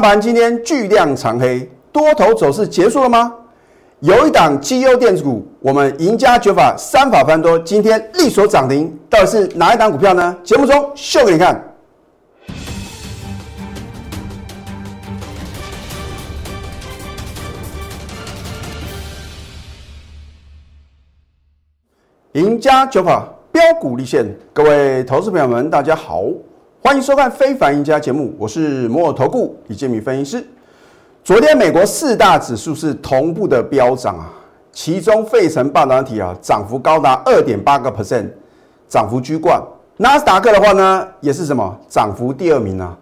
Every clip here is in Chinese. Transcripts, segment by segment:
大盘今天巨量长黑，多头走势结束了吗？有一档绩优电子股，我们赢家九法三法翻多，今天力所涨停，到底是哪一档股票呢？节目中秀给你看。赢家九法标股立现，各位投资朋友们，大家好，欢迎收看《非凡赢家》节目，我是摩尔投顾李建民分析师。昨天美国四大指数是同步的飙涨啊，其中费城半导体啊涨幅高达二点八个 percent，涨幅居冠。纳斯达克的话呢，也是什么涨幅第二名啊。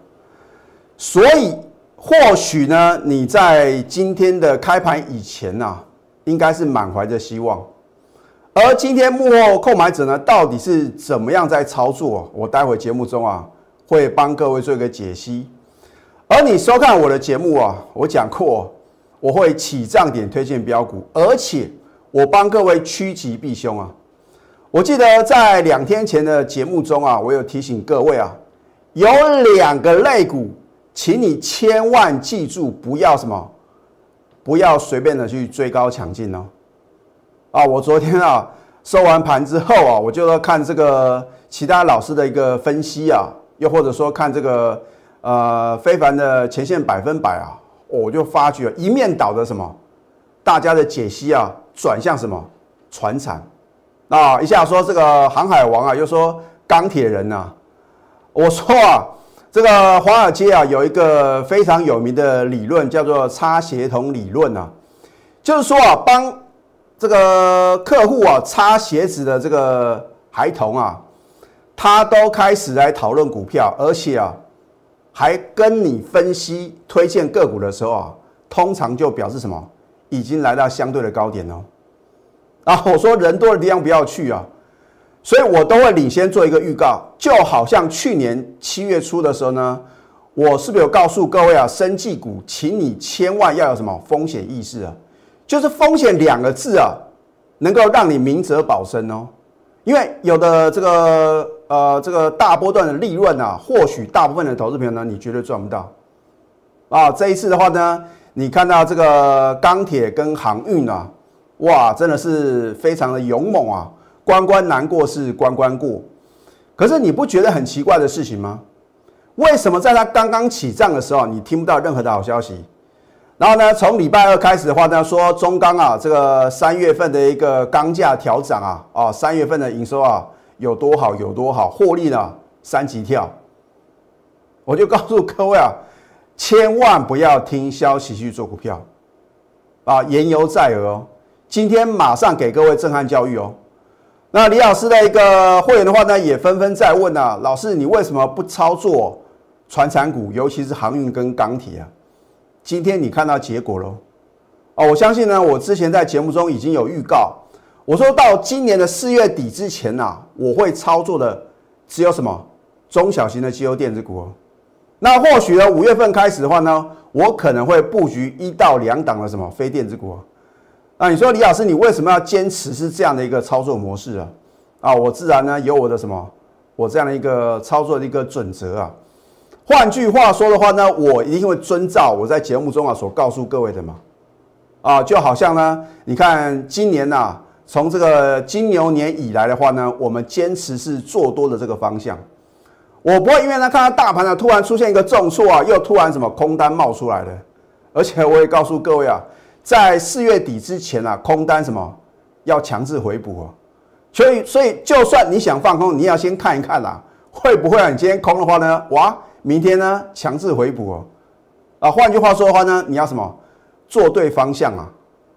所以或许呢，你在今天的开盘以前啊，应该是满怀着希望。而今天幕后购买者呢，到底是怎么样在操作？我待会节目中啊，会帮各位做一个解析。而你收看我的节目啊，我讲过，我会起涨点推荐标股，而且我帮各位趋吉避凶啊。我记得在两天前的节目中啊，我有提醒各位啊，有两个类股，请你千万记住，不要什么，不要随便的去追高抢进哦。啊，我昨天啊收完盘之后啊，我就要看这个其他老师的一个分析啊，又或者说看这个呃非凡的前线百分百啊，我就发觉一面倒的什么，大家的解析啊转向什么船产啊，一下说这个航海王啊，又说钢铁人呐，我说啊，这个华尔街啊有一个非常有名的理论叫做差协同理论啊，就是说啊帮。这个客户啊，擦鞋子的这个孩童啊，他都开始来讨论股票，而且啊，还跟你分析推荐个股的时候啊，通常就表示什么，已经来到相对的高点哦。啊，我说人多的地方不要去啊，所以我都会领先做一个预告，就好像去年七月初的时候呢，我是不是有告诉各位啊，生技股，请你千万要有什么风险意识啊？就是风险两个字啊，能够让你明哲保身哦。因为有的这个呃这个大波段的利润啊，或许大部分的投资朋友呢，你绝对赚不到啊。这一次的话呢，你看到这个钢铁跟航运啊，哇，真的是非常的勇猛啊！关关难过是关关过，可是你不觉得很奇怪的事情吗？为什么在它刚刚起涨的时候，你听不到任何的好消息？然后呢，从礼拜二开始的话呢，说中钢啊，这个三月份的一个钢价调涨啊，啊，三月份的营收啊有多好有多好，获利呢三级跳。我就告诉各位啊，千万不要听消息去做股票啊，言犹在耳哦。今天马上给各位震撼教育哦。那李老师的一个会员的话呢，也纷纷在问啊，老师你为什么不操作船产股，尤其是航运跟钢铁啊？今天你看到结果喽？哦，我相信呢，我之前在节目中已经有预告，我说到今年的四月底之前呐，我会操作的只有什么中小型的机油电子股。那或许呢，五月份开始的话呢，我可能会布局一到两档的什么非电子股。那你说李老师，你为什么要坚持是这样的一个操作模式啊？啊，我自然呢有我的什么，我这样的一个操作的一个准则啊。换句话说的话呢，我一定会遵照我在节目中啊所告诉各位的嘛，啊，就好像呢，你看今年呐，从这个金牛年以来的话呢，我们坚持是做多的这个方向，我不会因为呢看到大盘呢突然出现一个重挫啊，又突然什么空单冒出来的，而且我也告诉各位啊，在四月底之前啊，空单什么要强制回补哦，所以所以就算你想放空，你要先看一看啦，会不会啊？你今天空的话呢，哇！明天呢，强制回补哦，啊，换句话说的话呢，你要什么？做对方向啊。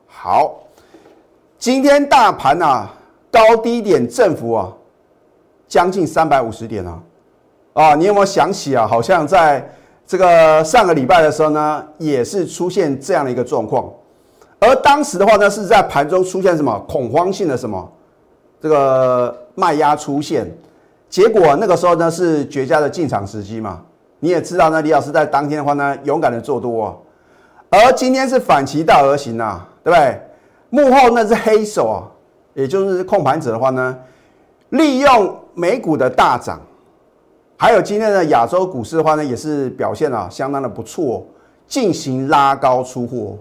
好，今天大盘啊，高低点振幅啊，将近三百五十点啊，啊，你有没有想起啊？好像在这个上个礼拜的时候呢，也是出现这样的一个状况，而当时的话呢，是在盘中出现什么恐慌性的什么这个卖压出现，结果那个时候呢是绝佳的进场时机嘛。你也知道呢，李老师在当天的话呢，勇敢的做多，啊而今天是反其道而行啊，对不对？幕后那只黑手啊，也就是控盘者的话呢，利用美股的大涨，还有今天的亚洲股市的话呢，也是表现啊相当的不错。进行拉高出货，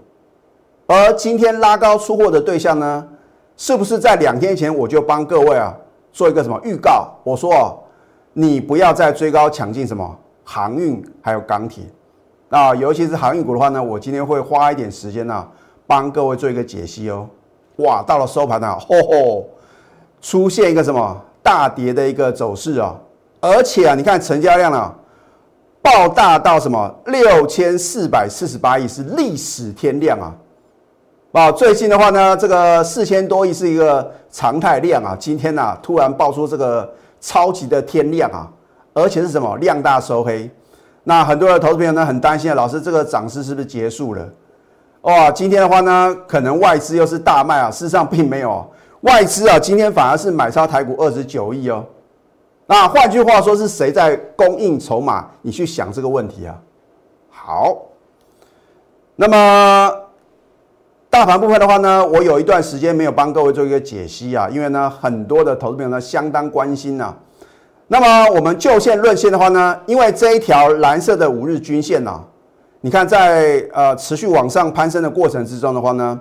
而今天拉高出货的对象呢，是不是在两天前我就帮各位啊做一个什么预告？我说啊，你不要再追高抢进什么航运还有钢铁啊，尤其是航运股的话呢，我今天会花一点时间呢，帮各位做一个解析哦。哇，到了收盘呢，吼吼，出现一个什么大跌的一个走势啊，而且啊，你看成交量呢。爆大到什么六千四百四十八亿是历史天量啊！啊，最近的话呢，这个四千多亿是一个常态量啊。今天呢，突然爆出这个超级的天量啊，而且是什么量大收黑？那很多的投资朋友呢很担心啊，老师这个涨势是不是结束了？哇，今天的话呢，可能外资又是大卖啊。事实上并没有，外资啊今天反而是买超台股二十九亿哦。那换句话说，是谁在供应筹码？你去想这个问题啊。好，那么大盘部分的话呢，我有一段时间没有帮各位做一个解析啊，因为呢，很多的投资朋友呢相当关心呐。那么我们就线论线的话呢，因为这一条蓝色的五日均线呐，你看在呃持续往上攀升的过程之中的话呢，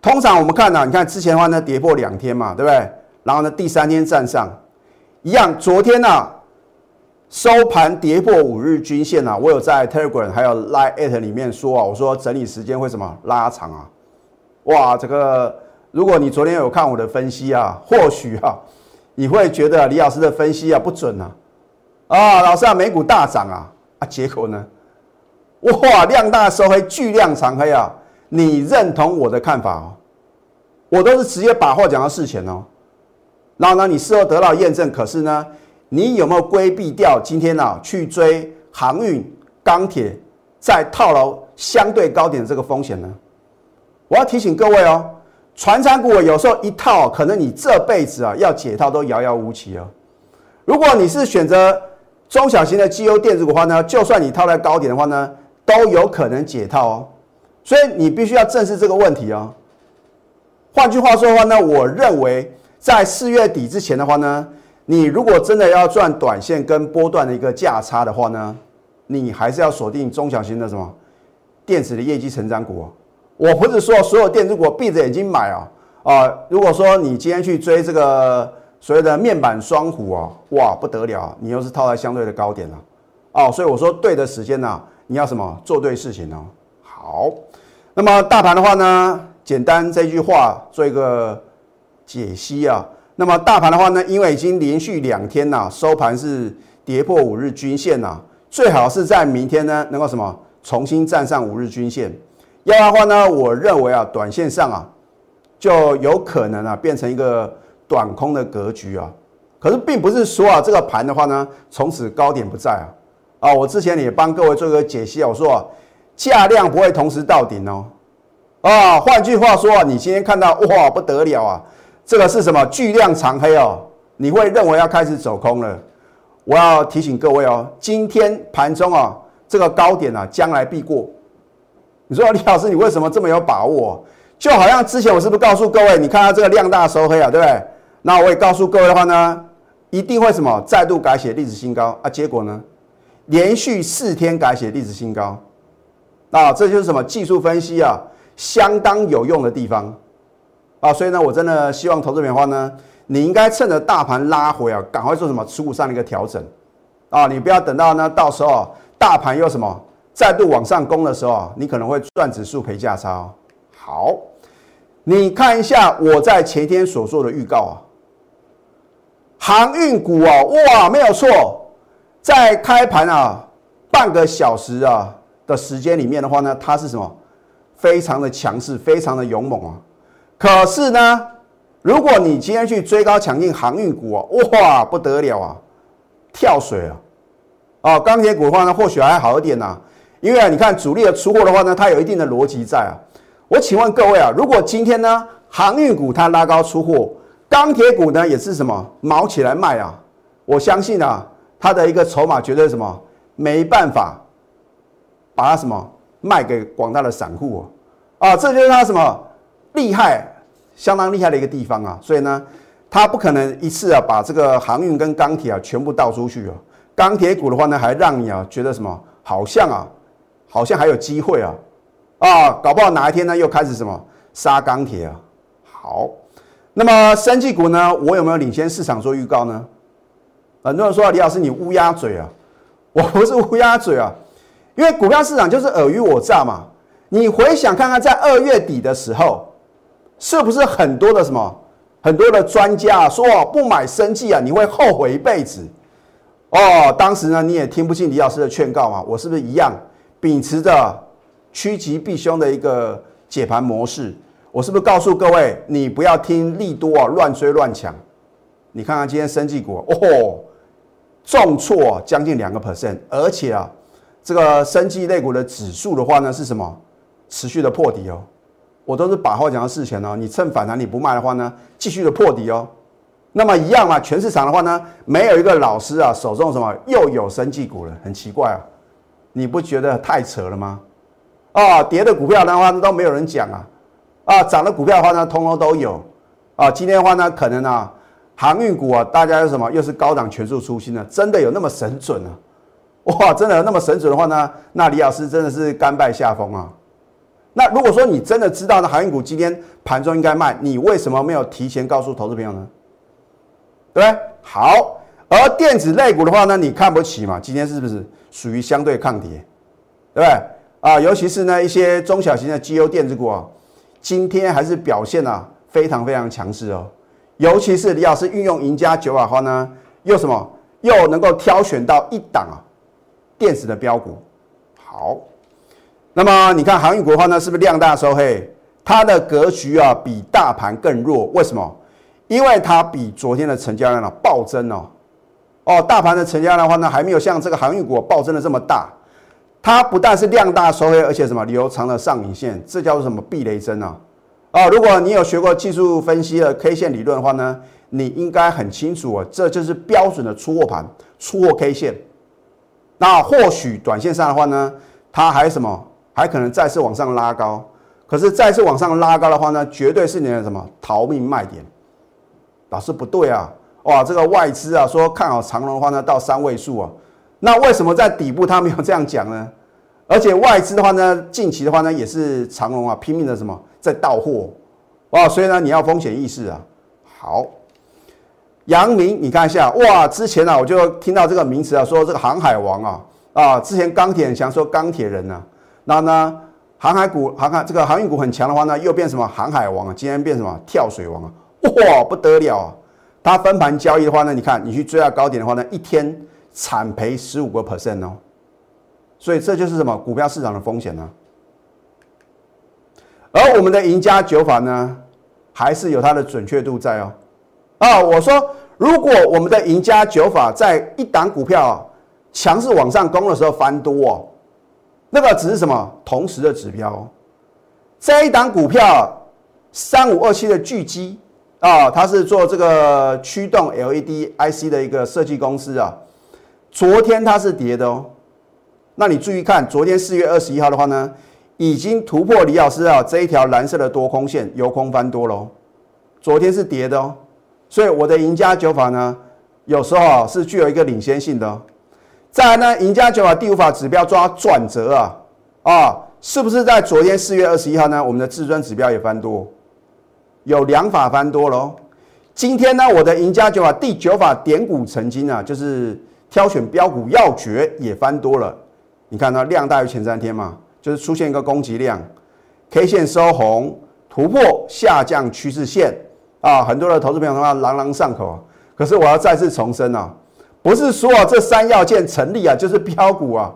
通常我们看呢，你看之前的话呢跌破两天嘛，对不对？然后呢第三天站上。一样，昨天呢收盘跌破五日均线啊，我有在 Telegram 还有 Line at 里面说啊，我说整理时间会什么拉长啊？哇，这个如果你昨天有看我的分析啊，或许啊你会觉得李老师的分析啊不准啊啊，老师啊美股大涨啊啊，结果呢，哇量大收黑，巨量长黑啊，你认同我的看法哦？我都是直接把话讲到事前哦。然后呢，你事后得到验证，可是呢，你有没有规避掉今天呢去追航运、钢铁在套牢相对高点的这个风险呢？我要提醒各位哦，船产股有时候一套，可能你这辈子啊要解套都遥遥无期哦。如果你是选择中小型的绩优电子股的话呢，就算你套在高点的话呢，都有可能解套哦。所以你必须要正视这个问题哦。换句话说的话呢，我认为。在四月底之前的话呢，你如果真的要赚短线跟波段的一个价差的话呢，你还是要锁定中小型的什么电子的业绩成长股。我不是说所有电子股闭着眼睛买啊啊！如果说你今天去追这个所谓的面板双虎啊，哇不得了，你又是套在相对的高点了哦。所以我说对的时间呢，你要什么做对事情呢？好，那么大盘的话呢，简单这句话做一个。解析啊，那么大盘的话呢，因为已经连续两天呐收盘是跌破五日均线呐，最好是在明天呢能够什么重新站上五日均线，要的话呢，我认为啊，短线上啊就有可能啊变成一个短空的格局啊，可是并不是说啊这个盘的话呢从此高点不在啊啊，我之前也帮各位做一个解析啊，我说啊价量不会同时到顶哦啊，换句话说啊，你今天看到哇不得了啊。这个是什么巨量长黑哦？你会认为要开始走空了？我要提醒各位哦，今天盘中啊，这个高点啊，将来必过。你说李老师，你为什么这么有把握？就好像之前我是不是告诉各位，你看到这个量大收黑啊，对不对？那我也告诉各位的话呢，一定会什么再度改写历史新高啊？结果呢，连续四天改写历史新高，啊，这就是什么技术分析啊，相当有用的地方。啊，所以呢，我真的希望投资棉花呢，你应该趁着大盘拉回啊，赶快做什么？持股上的一个调整。啊，你不要等到呢，到时候大盘又什么再度往上攻的时候，你可能会赚指数赔价差。好，你看一下我在前天所做的预告啊，航运股啊，哇，没有错，在开盘啊半个小时啊的时间里面的话呢，它是什么？非常的强势，非常的勇猛啊。可是呢，如果你今天去追高抢进航运股啊，哇，不得了啊，跳水啊！哦，钢铁股的话呢，或许还好一点呐，因为啊，你看主力的出货的话呢，它有一定的逻辑在啊。我请问各位啊，如果今天呢，航运股它拉高出货，钢铁股呢也是什么毛起来卖啊？我相信啊，他的一个筹码绝对什么没办法把它什么卖给广大的散户啊，啊，这就是他什么厉害。相当厉害的一个地方啊，所以呢，他不可能一次啊把这个航运跟钢铁啊全部倒出去啊。钢铁股的话呢，还让你啊觉得什么好像啊好像还有机会啊，啊，搞不好哪一天呢又开始什么杀钢铁啊？好，那么生技股呢，我有没有领先市场做预告呢？很多人说李老师你乌鸦嘴啊，我不是乌鸦嘴啊，因为股票市场就是尔虞我诈嘛。你回想看看，在二月底的时候，是不是很多的什么很多的专家说不买生技啊，你会后悔一辈子？哦，当时呢你也听不进李老师的劝告嘛，我是不是一样秉持着趋吉避凶的一个解盘模式？我是不是告诉各位，你不要听利多啊，乱追乱抢？你看看今天生技股哦。重挫将近两个 percent，而且啊，这个生技类股的指数的话呢，是什么？持续的破底哦。我都是把话讲到事前哦，你趁反弹你不卖的话呢，继续的破底哦。那么一样嘛，全市场的话呢，没有一个老师啊手中什么又有生技股了，很奇怪啊，你不觉得太扯了吗？啊，跌的股票的话都没有人讲啊，啊，涨的股票的话呢，通通都有啊。今天的话呢，可能啊。航运股啊，大家又什么？又是高档全数出新呢？真的有那么神准啊？哇，真的有那么神准的话呢？那李老师真的是甘拜下风啊。那如果说你真的知道呢，航运股今天盘中应该卖，你为什么没有提前告诉投资朋友呢？对不对？好，而电子类股的话呢，你看不起嘛？今天是不是属于相对抗跌？对不对？啊，尤其是呢一些中小型的绩优电子股啊，今天还是表现啊非常非常强势哦。尤其是李老师运用赢家九法的话呢，又什么又能够挑选到一档啊电子的标股。好，那么你看航运股的话呢，是不是量大收黑？它的格局啊比大盘更弱，为什么？因为它比昨天的成交量啊暴增哦。哦，大盘的成交量的话呢，还没有像这个航运股暴增的这么大。它不但是量大收黑，而且什么留长了上影线，这叫做什么避雷针啊？啊，如果你有学过技术分析的 K 线理论的话呢，你应该很清楚啊，这就是标准的出货盘、出货 K 线。那或许短线上的话呢，它还什么，还可能再次往上拉高。可是再次往上拉高的话呢，绝对是你的什么逃命卖点。老师不对啊，哇，这个外资啊说看好长龙的话呢，到三位数啊，那为什么在底部他没有这样讲呢？而且外资的话呢，近期的话呢，也是长龙啊拼命的什么？在到货，哇！所以呢，你要风险意识啊。好，阳明，你看一下，哇！之前呢，我就听到这个名词啊，说这个航海王啊，啊，之前钢铁很强，说钢铁人呢，那呢，航海股、航海这个航运股很强的话呢，又变什么航海王啊？今天变什么跳水王啊？哇，不得了啊！它分盘交易的话呢，你看你去追到高点的话呢，一天惨赔十五个 percent 哦。所以这就是什么股票市场的风险呢？而我们的赢家九法呢，还是有它的准确度在哦。啊，我说，如果我们的赢家九法在一档股票强势往上攻的时候翻多哦，那个只是什么同时的指标。这一档股票三五二七的巨基啊，它是做这个驱动 LED IC 的一个设计公司啊。昨天它是跌的哦，那你注意看，昨天四月二十一号的话呢？已经突破李老师啊这一条蓝色的多空线，由空翻多喽。昨天是跌的哦，所以我的赢家九法呢，有时候啊是具有一个领先性的。哦再来呢，赢家九法第五法指标抓转折啊啊，是不是在昨天四月二十一号呢？我们的至尊指标也翻多，有两法翻多喽。今天呢，我的赢家九法第九法点股成金啊，就是挑选标股要诀也翻多了。你看它量大于前三天嘛？就是出现一个攻击量，K 线收红，突破下降趋势线啊，很多的投资朋友的话朗朗上口。可是我要再次重申啊，不是说这三要件成立啊就是标股啊，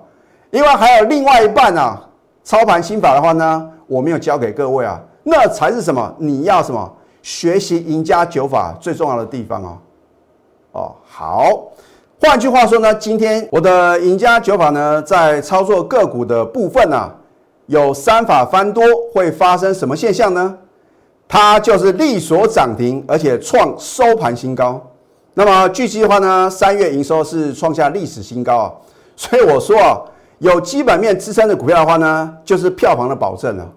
因为还有另外一半啊，操盘心法的话呢，我没有教给各位啊，那才是什么？你要什么？学习赢家九法最重要的地方哦。哦，好。换句话说呢，今天我的赢家九法呢，在操作个股的部分呢，有三法翻多会发生什么现象呢？它就是利所涨停，而且创收盘新高。那么据悉的话呢，三月营收是创下历史新高啊。所以我说啊，有基本面支撑的股票的话呢，就是票房的保证了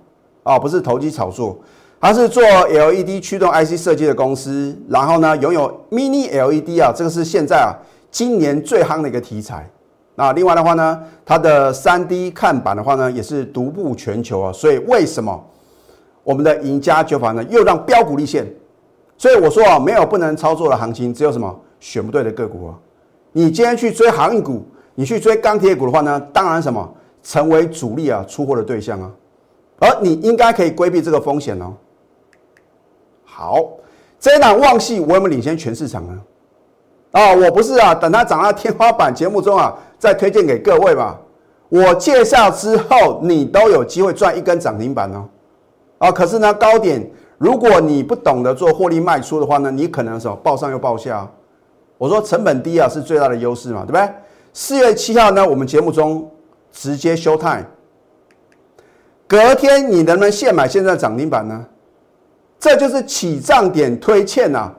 啊，不是投机炒作。它是做 LED 驱动 IC 设计的公司，然后呢，拥有 Mini LED 啊，这个是现在啊。今年最夯的一个题材，那另外的话呢，它的三 D 看板的话呢，也是独步全球啊。所以为什么我们的赢家九法呢又让标股立现？所以我说啊，没有不能操作的行情，只有什么选不对的个股啊。你今天去追航运股，你去追钢铁股的话呢，当然什么成为主力啊出货的对象啊。而你应该可以规避这个风险哦。好，这一档旺系我有没有领先全市场呢？啊，我不是啊，等它涨到天花板节目中啊，再推荐给各位嘛。我介绍之后，你都有机会赚一根涨停板哦。啊，可是呢，高点如果你不懂得做获利卖出的话呢，你可能什么报上又报下。我说成本低啊是最大的优势嘛，对不对？四月七号呢，我们节目中直接休 time，隔天你能不能现买现在涨停板呢？这就是起涨点推荐呐。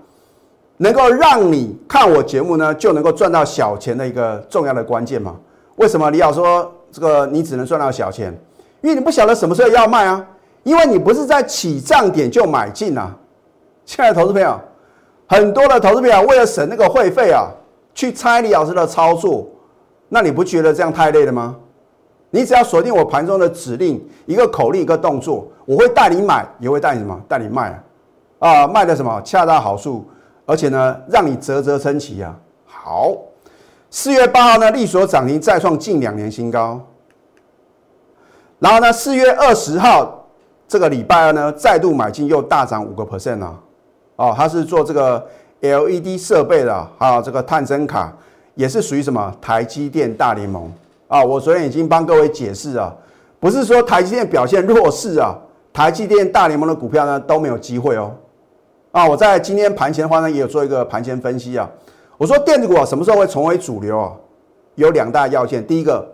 能够让你看我节目呢，就能够赚到小钱的一个重要的关键嘛？为什么李老说这个你只能赚到小钱？因为你不晓得什么时候要卖啊，因为你不是在起涨点就买进啊。亲爱的投资朋友，很多的投资朋友为了省那个会费啊，去猜李老师的操作，那你不觉得这样太累了吗？你只要锁定我盘中的指令，一个口令一个动作，我会带你买，也会带你什么？带你卖啊？啊，卖的什么？恰到好处。而且呢，让你啧啧称奇啊！好，四月八号呢，利所涨停再创近两年新高。然后呢，四月二十号这个礼拜二呢，再度买进又大涨五个 percent 啊！哦，它是做这个 LED 设备的，还有这个探针卡，也是属于什么台积电大联盟啊！我昨天已经帮各位解释啊，不是说台积电表现弱势啊，台积电大联盟的股票呢都没有机会哦。啊，我在今天盘前的话呢，也有做一个盘前分析啊。我说电子股啊，什么时候会重回主流啊？有两大要件，第一个，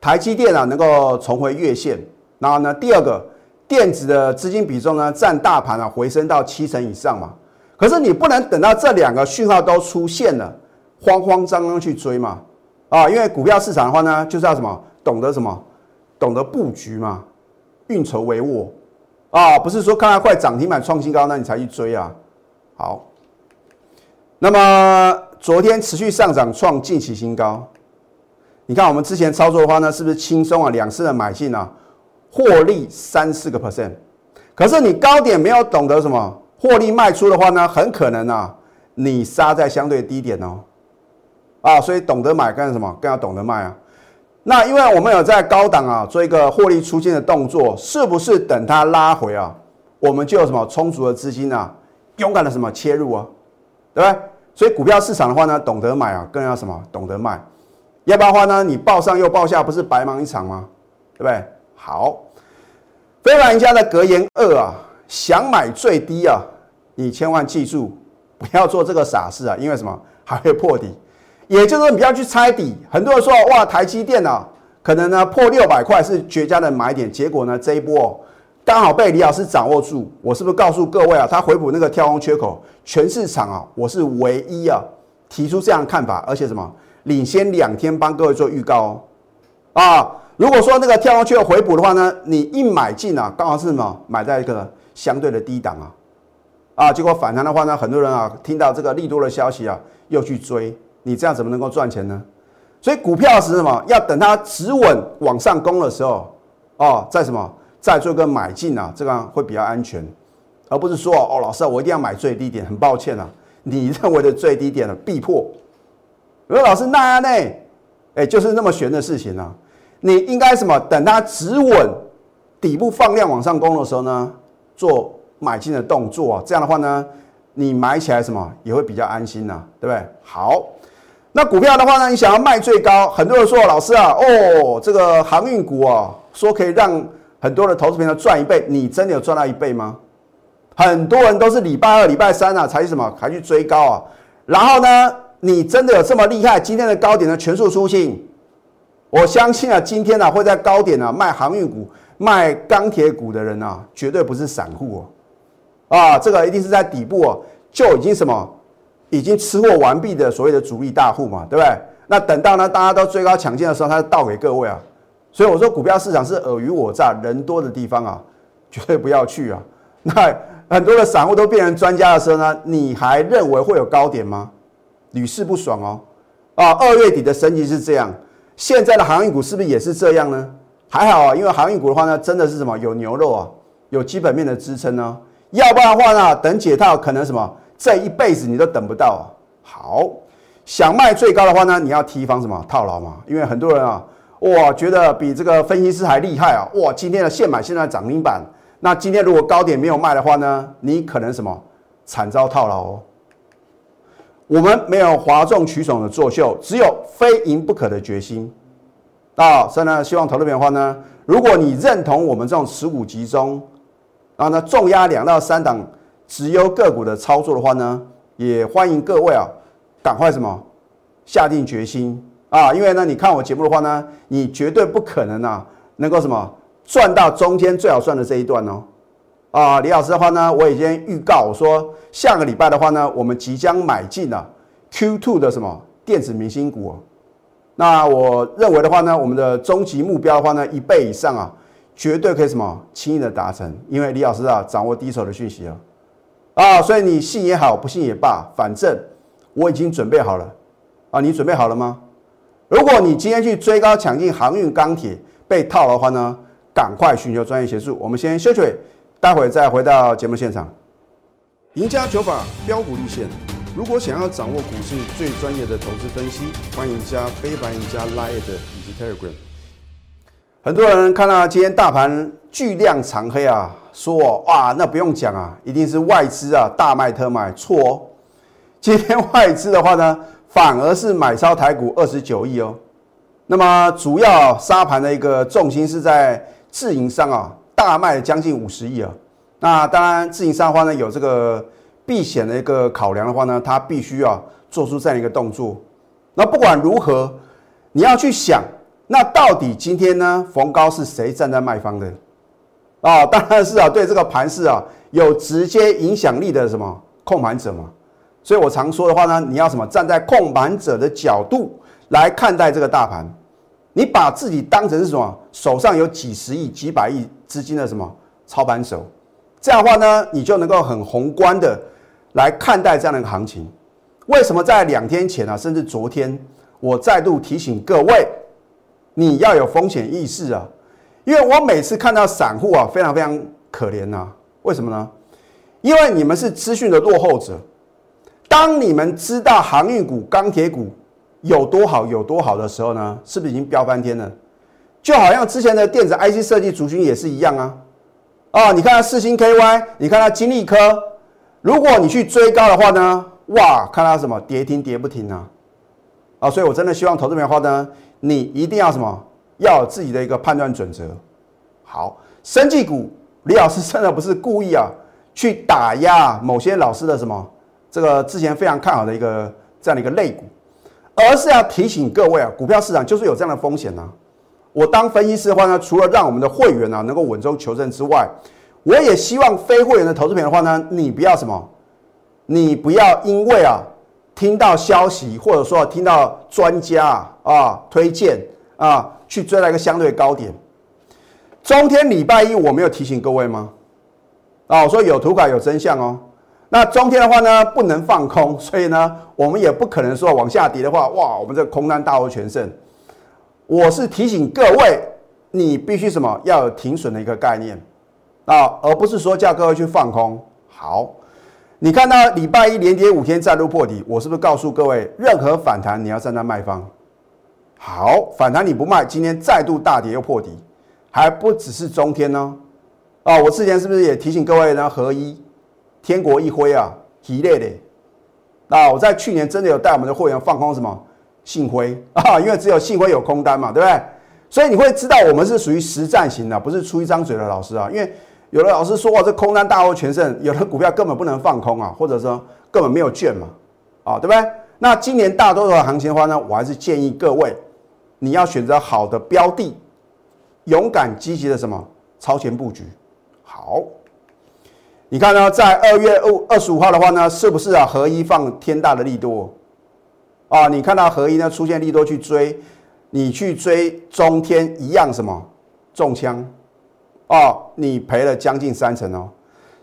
台积电啊能够重回月线，然后呢，第二个，电子的资金比重呢占大盘啊回升到七成以上嘛。可是你不能等到这两个讯号都出现了，慌慌张张去追嘛。啊，因为股票市场的话呢，就是要什么，懂得什么，懂得布局嘛，运筹帷幄。啊，不是说看到快涨停板创新高，那你才去追啊。好，那么昨天持续上涨创近期新高，你看我们之前操作的话呢，是不是轻松啊？两次的买进啊，获利三四个 percent。可是你高点没有懂得什么获利卖出的话呢，很可能啊，你杀在相对低点哦。啊，所以懂得买干什么？更要懂得卖啊。那因为我们有在高档啊做一个获利出金的动作，是不是等它拉回啊，我们就有什么充足的资金啊，勇敢的什么切入啊，对不对？所以股票市场的话呢，懂得买啊，更要什么懂得卖，要不然的话呢，你报上又报下，不是白忙一场吗？对不对？好，非凡家的格言二啊，想买最低啊，你千万记住，不要做这个傻事啊，因为什么还会破底。也就是说，你不要去猜底。很多人说，哇，台积电啊，可能呢破六百块是绝佳的买点。结果呢，这一波刚好被李老师掌握住。我是不是告诉各位啊，他回补那个跳空缺口，全市场啊，我是唯一啊提出这样的看法，而且什么领先两天帮各位做预告哦。啊，如果说那个跳空缺口回补的话呢，你一买进啊，刚好是什么买在一个相对的低档啊，啊，结果反弹的话呢，很多人啊听到这个利多的消息啊，又去追。你这样怎么能够赚钱呢？所以股票是什么？要等它止稳往上攻的时候，哦，在什么？再做个买进啊，这样会比较安全，而不是说哦，老师啊，我一定要买最低点。很抱歉啊，你认为的最低点呢，必破。如果老师那样呢？哎，就是那么悬的事情啊。你应该什么？等它止稳，底部放量往上攻的时候呢，做买进的动作啊。这样的话呢？你买起来什么也会比较安心呐，对不对？好，那股票的话呢，你想要卖最高，很多人说老师啊，哦，这个航运股啊，说可以让很多的投资朋友赚一倍，你真的有赚到一倍吗？很多人都是礼拜二、礼拜三啊，才什么，才去追高啊。然后呢，你真的有这么厉害？今天的高点呢，全数出清。我相信啊，今天呢会在高点呢卖航运股、卖钢铁股的人啊，绝对不是散户哦。啊，这个一定是在底部哦，就已经什么，已经吃货完毕的所谓的主力大户嘛，对不对？那等到呢大家都追高抢进的时候，他就倒给各位啊。所以我说股票市场是尔虞我诈，人多的地方啊，绝对不要去啊。那很多的散户都变成专家的时候呢，你还认为会有高点吗？屡试不爽哦。啊，二月底的升级是这样，现在的航运股是不是也是这样呢？还好啊，因为航运股的话呢，真的是什么有牛肉啊，有基本面的支撑呢。要不然的话呢，等解套可能什么这一辈子你都等不到。好，想卖最高的话呢，你要提防什么套牢嘛？因为很多人啊，哇，觉得比这个分析师还厉害啊，哇，今天的现买现在涨停板，那今天如果高点没有卖的话呢，你可能什么惨遭套牢哦。我们没有哗众取宠的作秀，只有非赢不可的决心。啊，所以呢，希望投资的话呢，如果你认同我们这种持股集中，然后呢重压两到三档直优个股的操作的话呢，也欢迎各位啊，赶快什么下定决心啊，因为呢，你看我节目的话呢，你绝对不可能啊，能够什么赚到中间最好赚的这一段哦。啊，李老师的话呢，我已经预告我说，下个礼拜的话呢，我们即将买进了 Q2 的什么电子明星股。那我认为的话呢，我们的终极目标的话呢，一倍以上啊，绝对可以什么轻易的达成。因为李老师啊，掌握第一手的讯息啊，啊，所以你信也好，不信也罢，反正我已经准备好了啊，你准备好了吗？如果你今天去追高抢进航运钢铁被套的话呢，赶快寻求专业协助。我们先休息。待会再回到节目现场。赢家九法标股立线。如果想要掌握股市最专业的投资分析，欢迎加非凡、赢家 Line 以及 Telegram。很多人看到今天大盘巨量长黑啊，说哇，那不用讲啊，一定是外资啊大卖特卖。错哦，今天外资的话呢，反而是买超台股二十九亿哦。那么主要沙盘的一个重心是在自营商啊。大卖将近五十亿啊！那当然，自营商的话呢，有这个避险的一个考量的话呢，它必须要做出这样一个动作。那不管如何，你要去想，那到底今天呢，逢高是谁站在卖方的？啊，当然是啊，对这个盘市啊有直接影响力的什么控盘者嘛。所以我常说的话呢，你要什么站在控盘者的角度来看待这个大盘。你把自己当成是什么？手上有几十亿、几百亿资金的什么操盘手？这样的话呢，你就能够很宏观的来看待这样的一个行情。为什么在两天前啊，甚至昨天，我再度提醒各位，你要有风险意识啊！因为我每次看到散户啊，非常非常可怜呐。为什么呢？因为你们是资讯的落后者。当你们知道航运股、钢铁股，有多好有多好的时候呢？是不是已经飙翻天了？就好像之前的电子 IC 设计族群也是一样啊！啊，你看它四星 KY，你看它金利科，如果你去追高的话呢，哇，看它什么跌停跌不停啊！啊，所以我真的希望投资者的话呢，你一定要什么，要有自己的一个判断准则。好，生技股，李老师真的不是故意啊，去打压某些老师的什么这个之前非常看好的一个这样的一个类股。而是要提醒各位啊，股票市场就是有这样的风险呢。我当分析师的话呢，除了让我们的会员呢能够稳中求胜之外，我也希望非会员的投资品的话呢，你不要什么，你不要因为啊听到消息或者说听到专家啊啊推荐啊去追了一个相对高点。中天礼拜一我没有提醒各位吗？啊，我说有图稿有真相哦。那中天的话呢，不能放空，所以呢，我们也不可能说往下跌的话，哇，我们这空单大获全胜。我是提醒各位，你必须什么要有停损的一个概念啊，而不是说叫各位去放空。好，你看到礼拜一连跌五天再度破底，我是不是告诉各位，任何反弹你要站在卖方？好，反弹你不卖，今天再度大跌又破底，还不只是中天呢？啊，我之前是不是也提醒各位呢？合一。天国一辉啊，一类的。那我在去年真的有带我们的会员放空什么信辉 啊，因为只有信辉有空单嘛，对不对？所以你会知道我们是属于实战型的，不是出一张嘴的老师啊。因为有的老师说哇，这空单大获全胜，有的股票根本不能放空啊，或者说根本没有券嘛，啊，对不对？那今年大多数的行情的话呢，我还是建议各位，你要选择好的标的，勇敢积极的什么超前布局，好。你看呢，在二月二二十五号的话呢，是不是啊？合一放天大的利多啊？你看到合一呢出现利多去追，你去追中天一样什么中枪哦？你赔了将近三成哦，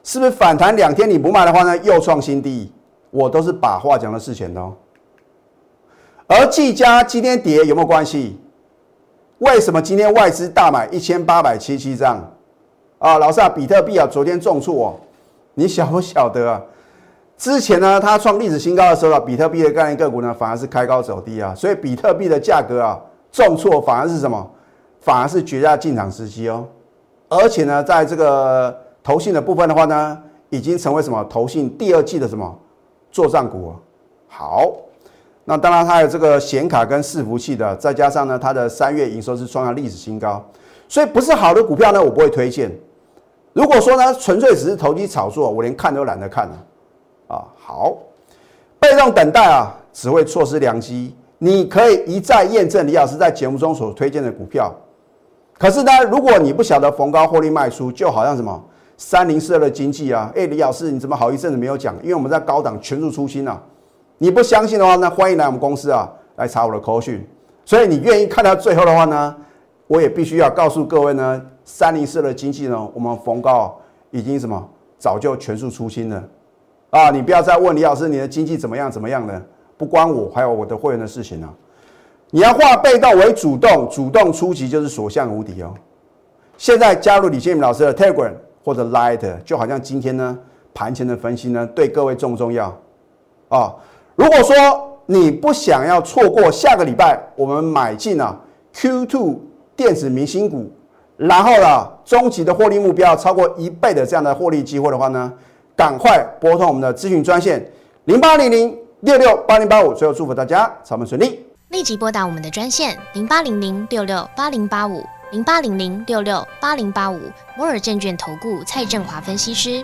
是不是反弹两天你不卖的话呢，又创新低？我都是把话讲的事前的哦。而技嘉今天跌有没有关系？为什么今天外资大买一千八百七七张？啊，老师啊，比特币啊，昨天重挫哦，你晓不晓得啊？之前呢，它创历史新高的时候啊，比特币的概念个股呢，反而是开高走低啊，所以比特币的价格啊，重挫反而是什么？反而是绝佳进场时机哦。而且呢，在这个投信的部分的话呢，已经成为什么？投信第二季的什么做账股？好，那当然它有这个显卡跟伺服器的，再加上呢，它的三月营收是创下历史新高，所以不是好的股票呢，我不会推荐。如果说呢，纯粹只是投机炒作，我连看都懒得看了。啊，好，被动等待啊，只会错失良机。你可以一再验证李老师在节目中所推荐的股票，可是呢，如果你不晓得逢高获利卖出，就好像什么三零四二的经济啊，哎，李老师你怎么好一阵子没有讲？因为我们在高档全数出清啊。你不相信的话，那欢迎来我们公司啊，来查我的口讯。所以你愿意看到最后的话呢，我也必须要告诉各位呢，三零四的经济呢，我们逢高已经什么早就全数出清了。啊，你不要再问李老师，你的经济怎么样？怎么样的？不关我，还有我的会员的事情呢。你要化被动为主动，主动出击就是所向无敌哦。现在加入李建明老师的 Telegram 或者 Light，就好像今天呢盘前的分析呢，对各位重不重要？啊，如果说你不想要错过下个礼拜我们买进啊 Q2 电子明星股，然后呢中期的获利目标超过一倍的这样的获利机会的话呢？赶快拨通我们的咨询专线零八零零六六八零八五，最后祝福大家操盘顺利。立即拨打我们的专线零八零零六六八零八五零八零零六六八零八五摩尔证券投顾蔡振华分析师。